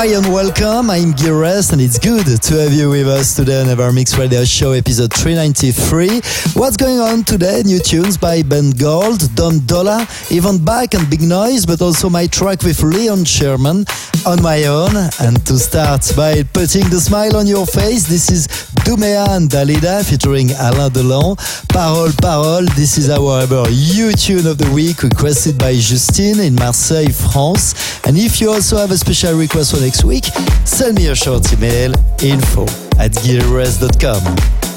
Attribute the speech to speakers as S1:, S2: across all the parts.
S1: Hi and welcome. I'm Gil Everest and it's good to have you with us today on EverMix Radio Show episode 393. What's going on today? New tunes by Ben Gold, Dom Dolla, Ivan Bach and Big Noise, but also my track with Leon Sherman on my own. And to start by putting the smile on your face, this is Doumea and Dalida featuring Alain Delon. Parole, Parole, this is our ever U tune of the week requested by Justine in Marseille, France. And if you also have a special request for next week, send me a short email info at gearrest.com.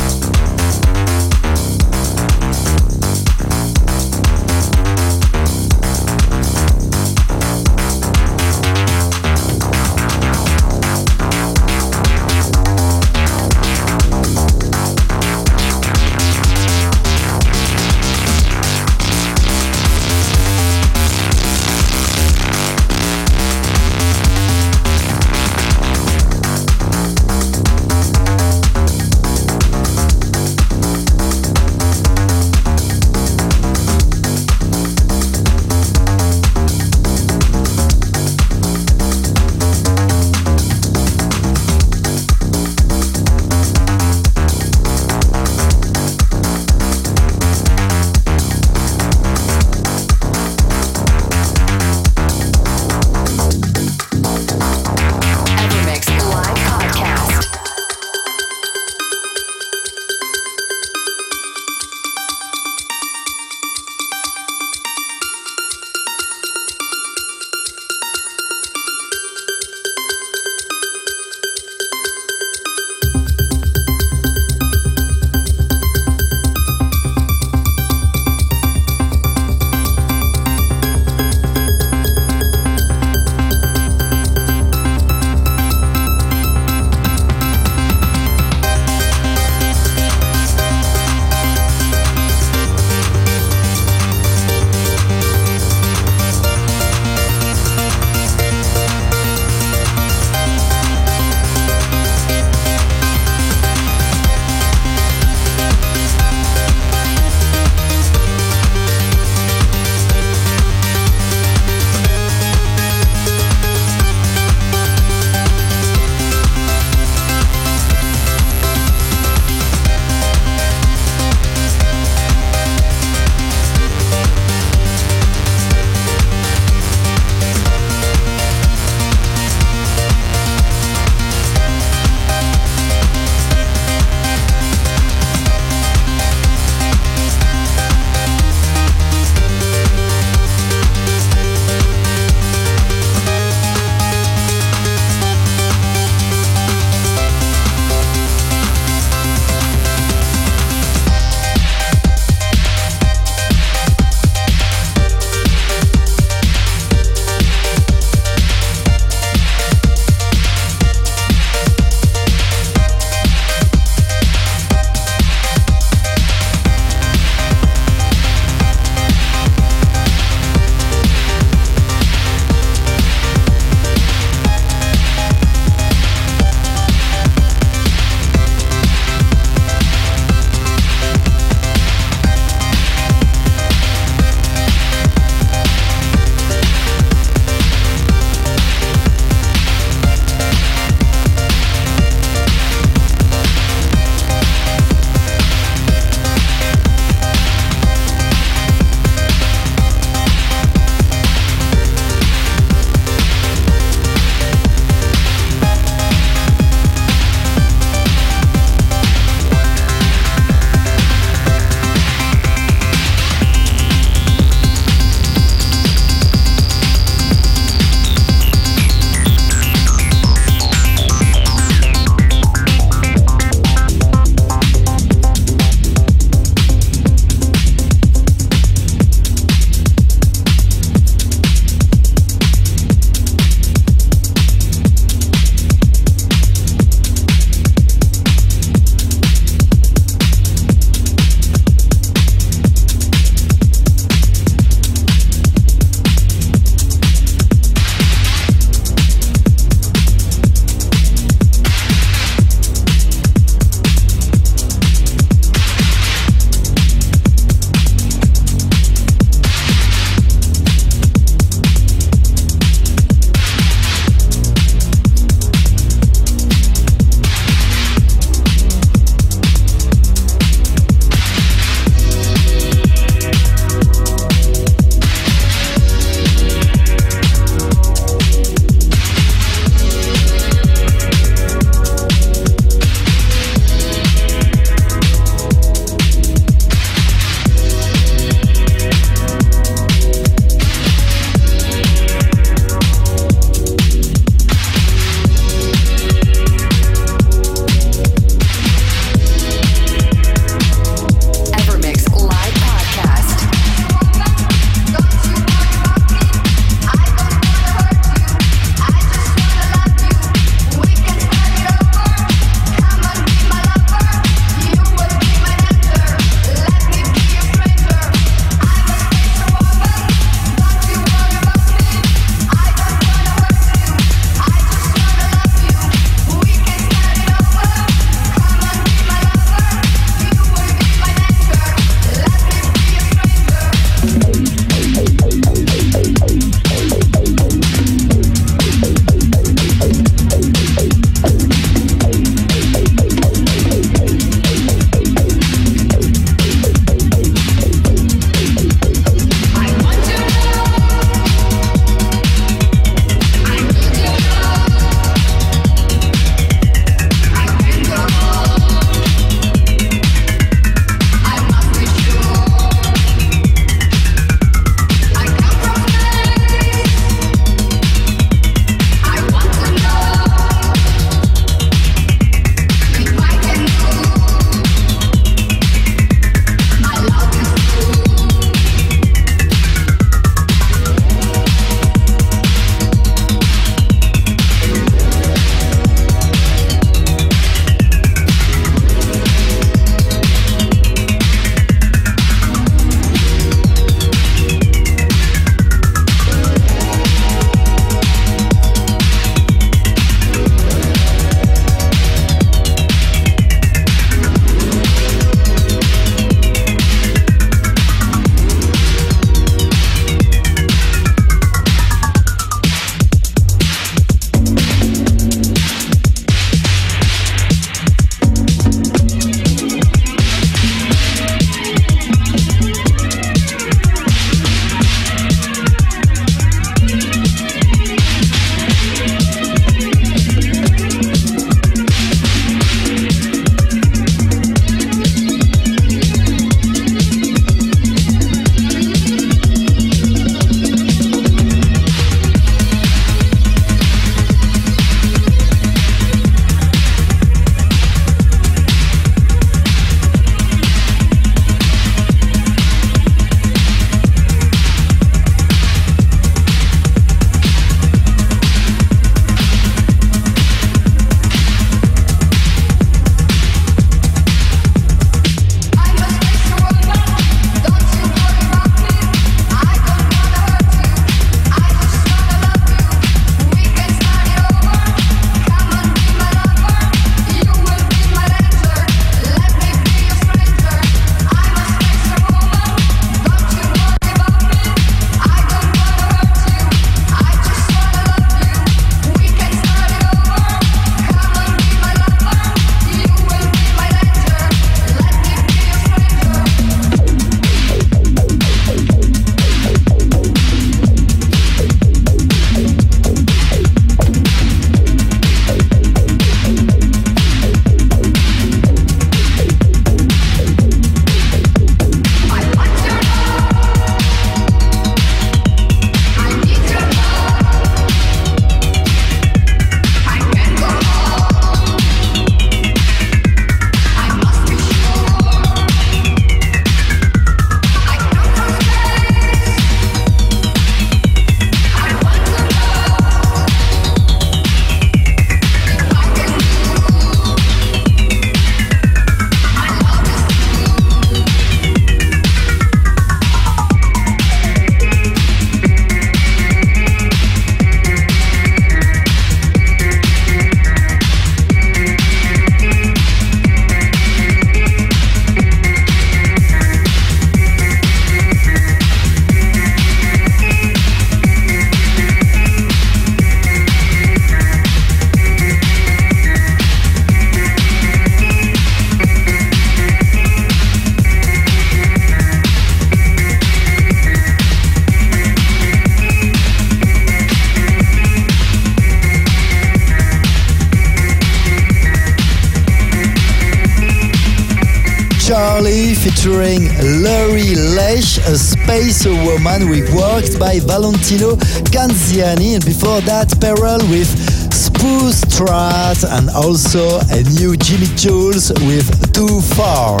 S1: featuring Laurie Lesh, a space woman. Reworked by Valentino Canziani, and before that, Perel with Spruce Strat, and also a new Jimi Jules with Too Far.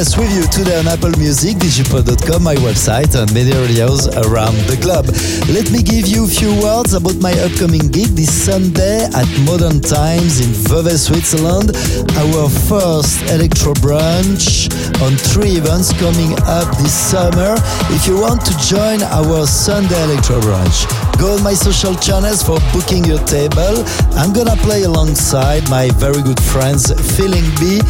S1: With you today on Apple Music, digipod.com, my website, and many radios around the globe. Let me give you a few words about my upcoming gig this Sunday at Modern Times in Vevey, Switzerland. Our first electro brunch on three events coming up this summer. If you want to join our Sunday electro brunch, go on my social channels for booking your table. I'm gonna play alongside my very good friends Feeling B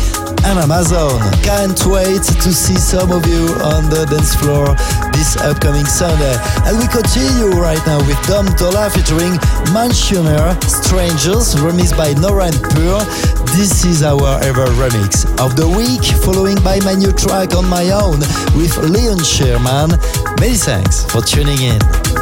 S1: and Amazon. Can't wait to see some of you on the dance floor this upcoming Sunday. And we continue right now with Dom Dolla featuring Mansionair Strangers, remixed by Nora En Pure. This is our ever remix of the week, following by my new track on my own with Leon Sherman. Many thanks for tuning in.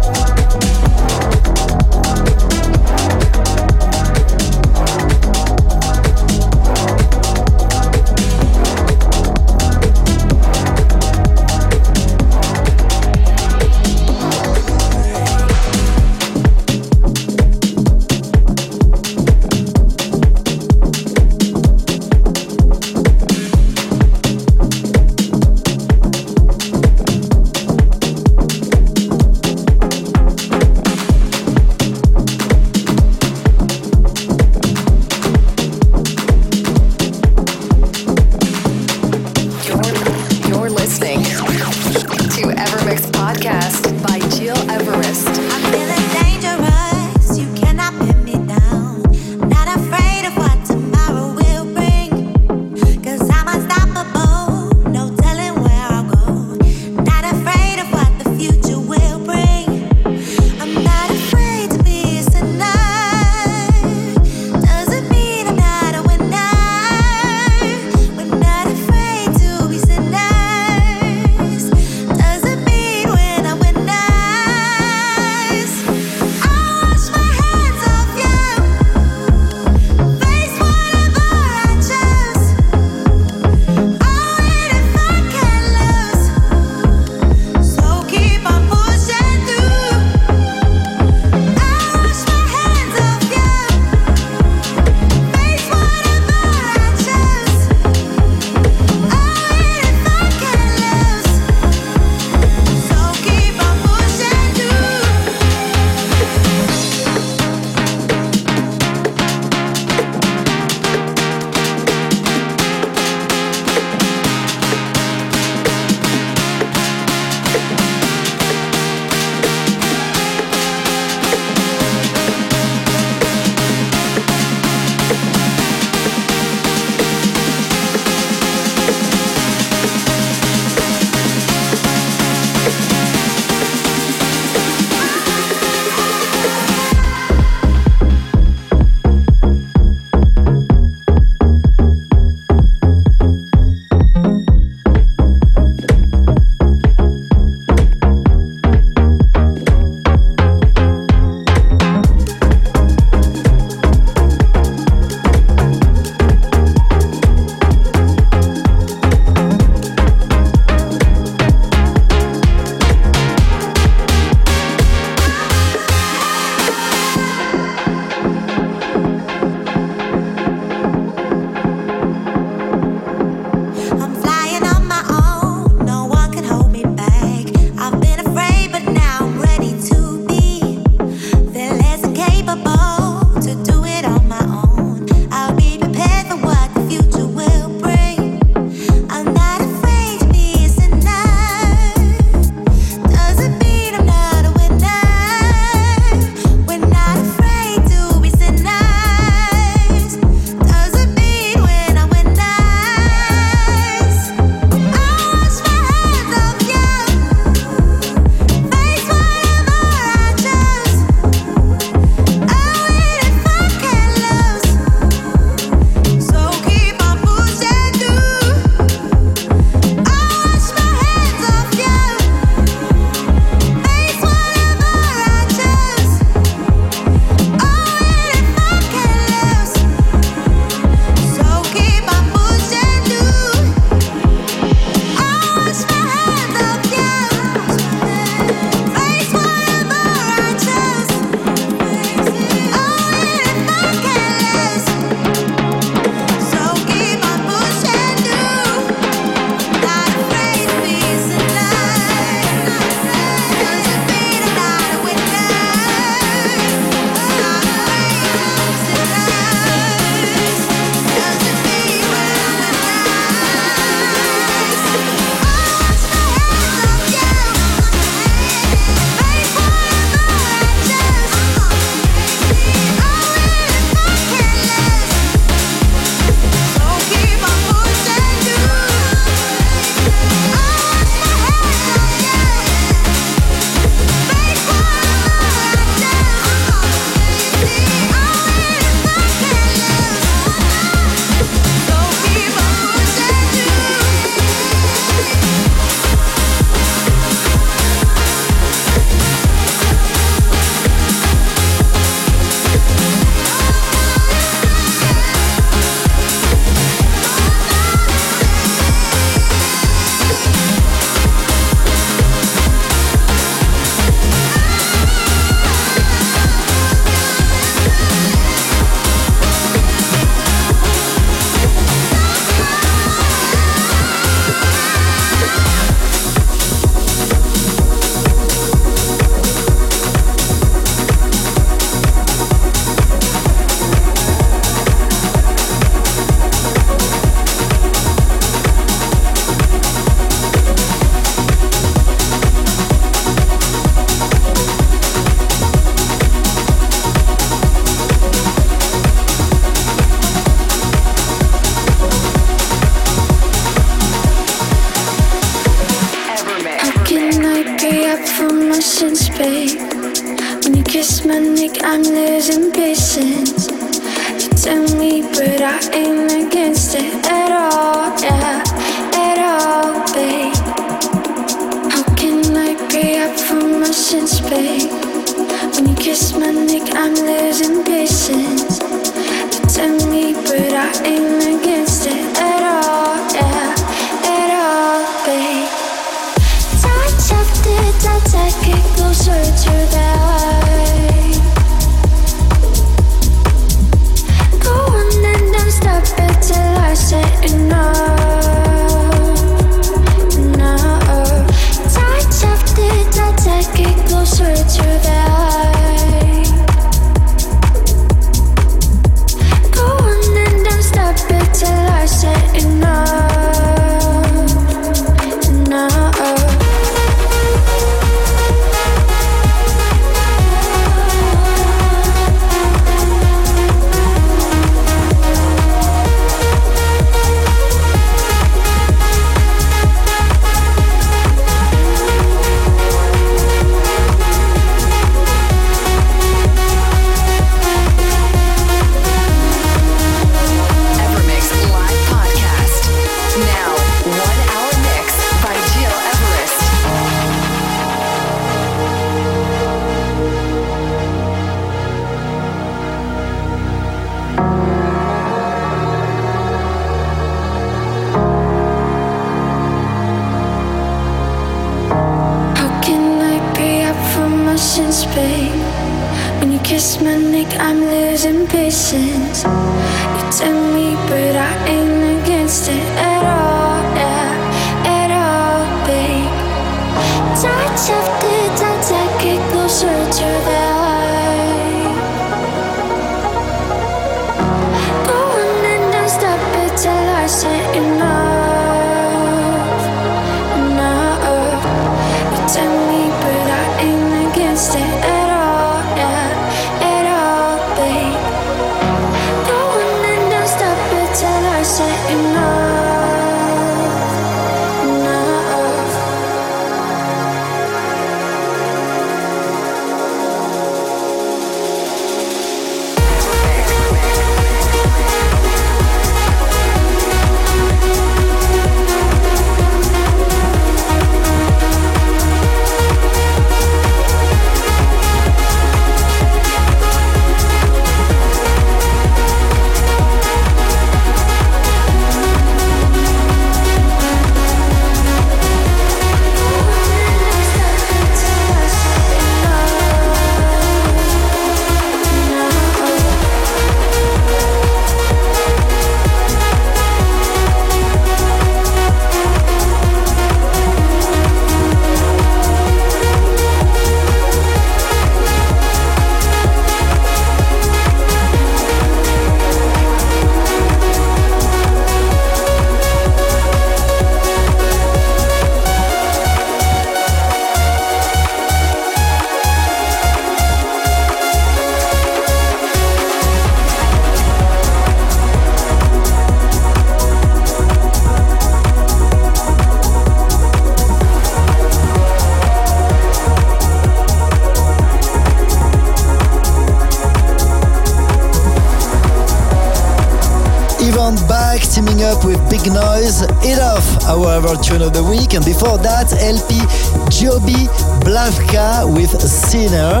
S1: Lover tune of the week, and before that, LP Giobbi Blavka with Sinner.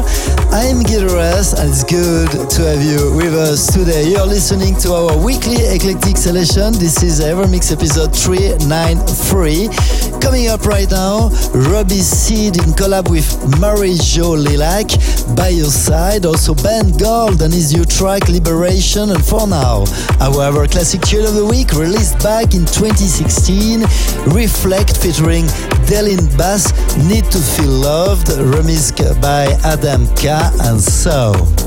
S1: I'm Gil Everest and it's good to have you with us today. You're listening to our weekly eclectic selection. This is Evermix episode 393. Coming up right now, Robbie Seed in collab with Mary Jo Lilac. By your side, also Ben Gold and his new track Liberation. And for now, our classic tune of the week released back in 2016, Reflekt featuring Delline Bass, Need to Feel Loved, remixed by Adam K and So.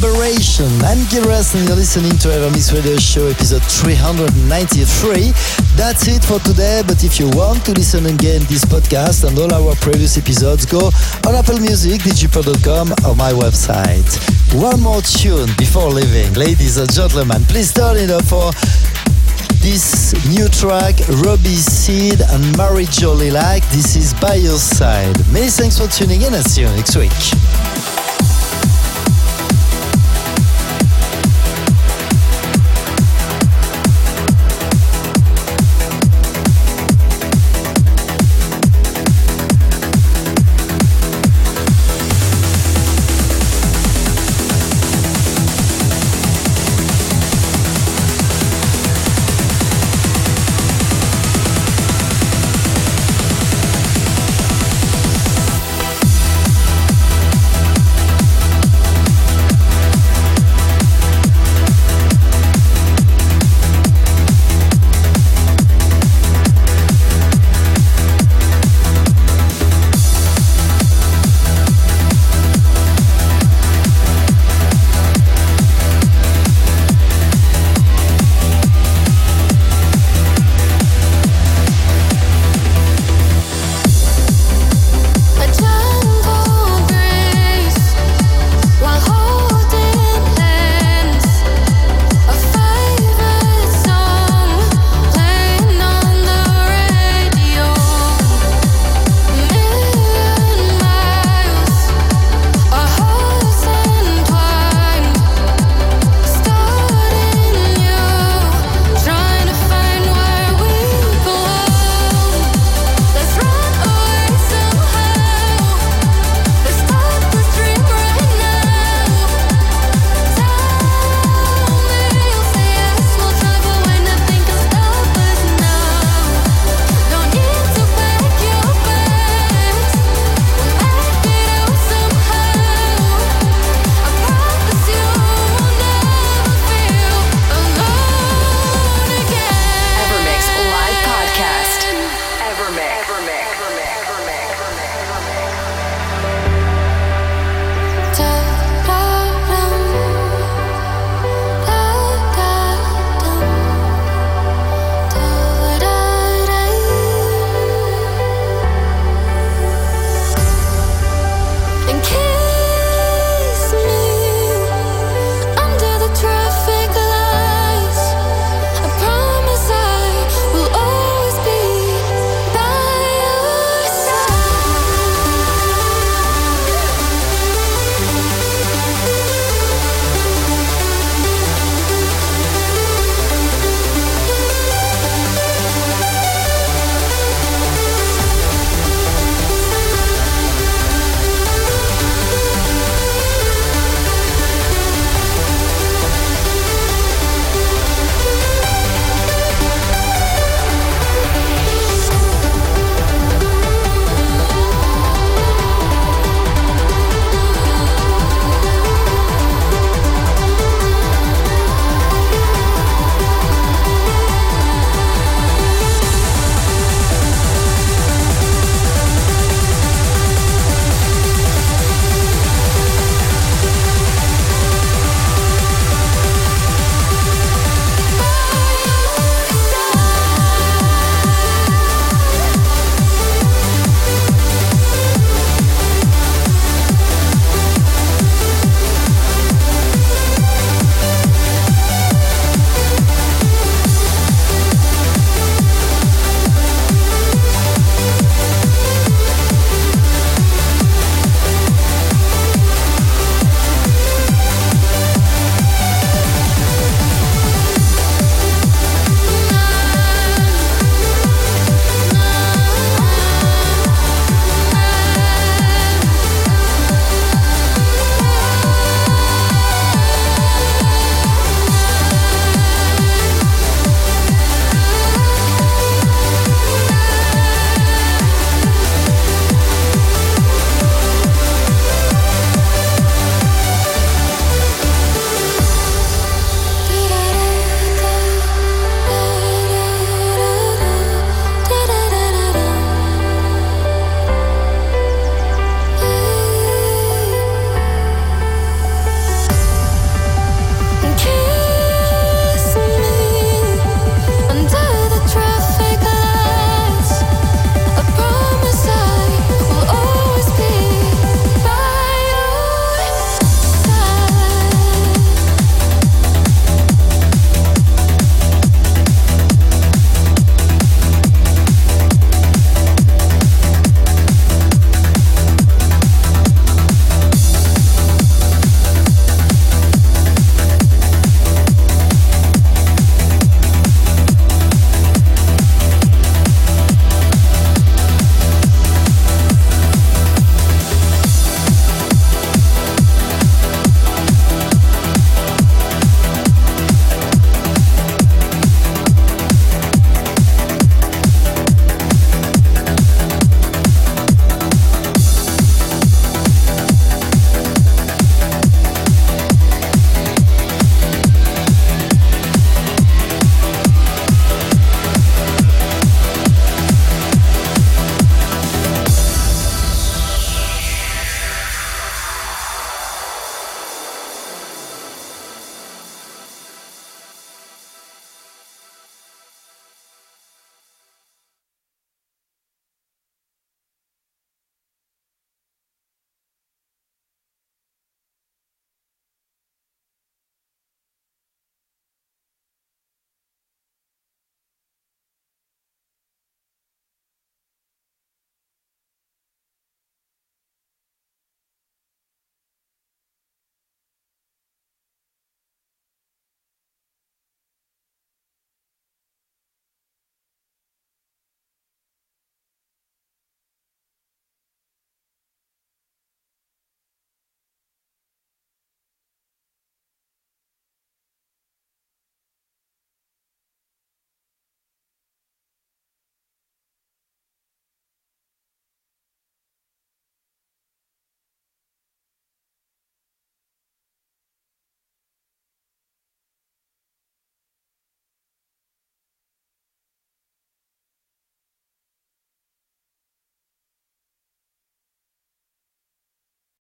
S1: Liberation. I'm Gil Everest and you're listening to Evermix Radio Show episode 393. That's it for today, but if you want to listen again this podcast and all our previous episodes, go on Apple Music, digipod.com or my website. One more tune before leaving. Ladies and gentlemen, please turn it up for this new track, Robbie Seed and Mary Jo Lilac. This is By Your Side. Many thanks for tuning in and see you next week.